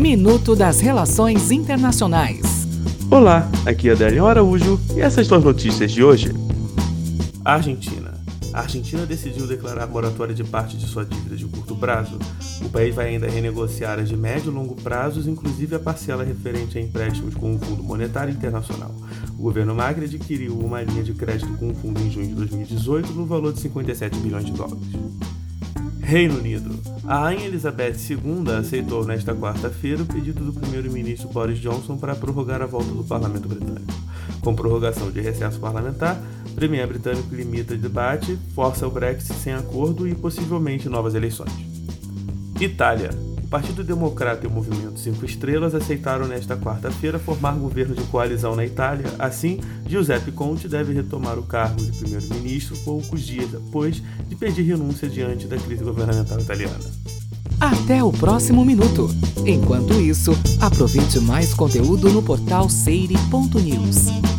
Minuto das Relações Internacionais. Olá, aqui é Adélio Araújo e essas são as notícias de hoje. Argentina. A Argentina decidiu declarar moratória de parte de sua dívida de curto prazo. O país vai ainda renegociar as de médio e longo prazos, inclusive a parcela referente a empréstimos com o Fundo Monetário Internacional. O governo Macri adquiriu uma linha de crédito com o fundo em junho de 2018 no valor de 57 bilhões de dólares. Reino Unido. A Rainha Elizabeth II aceitou nesta quarta-feira o pedido do primeiro-ministro Boris Johnson para prorrogar a volta do parlamento britânico. Com prorrogação de recesso parlamentar, o premier britânico limita o debate, força o Brexit sem acordo e possivelmente novas eleições. Itália. Partido Democrata e o Movimento Cinco Estrelas aceitaram nesta quarta-feira formar governo de coalizão na Itália. Assim, Giuseppe Conte deve retomar o cargo de primeiro-ministro poucos dias depois de pedir renúncia diante da crise governamental italiana. Até o próximo minuto. Enquanto isso, aproveite mais conteúdo no portal seire.news.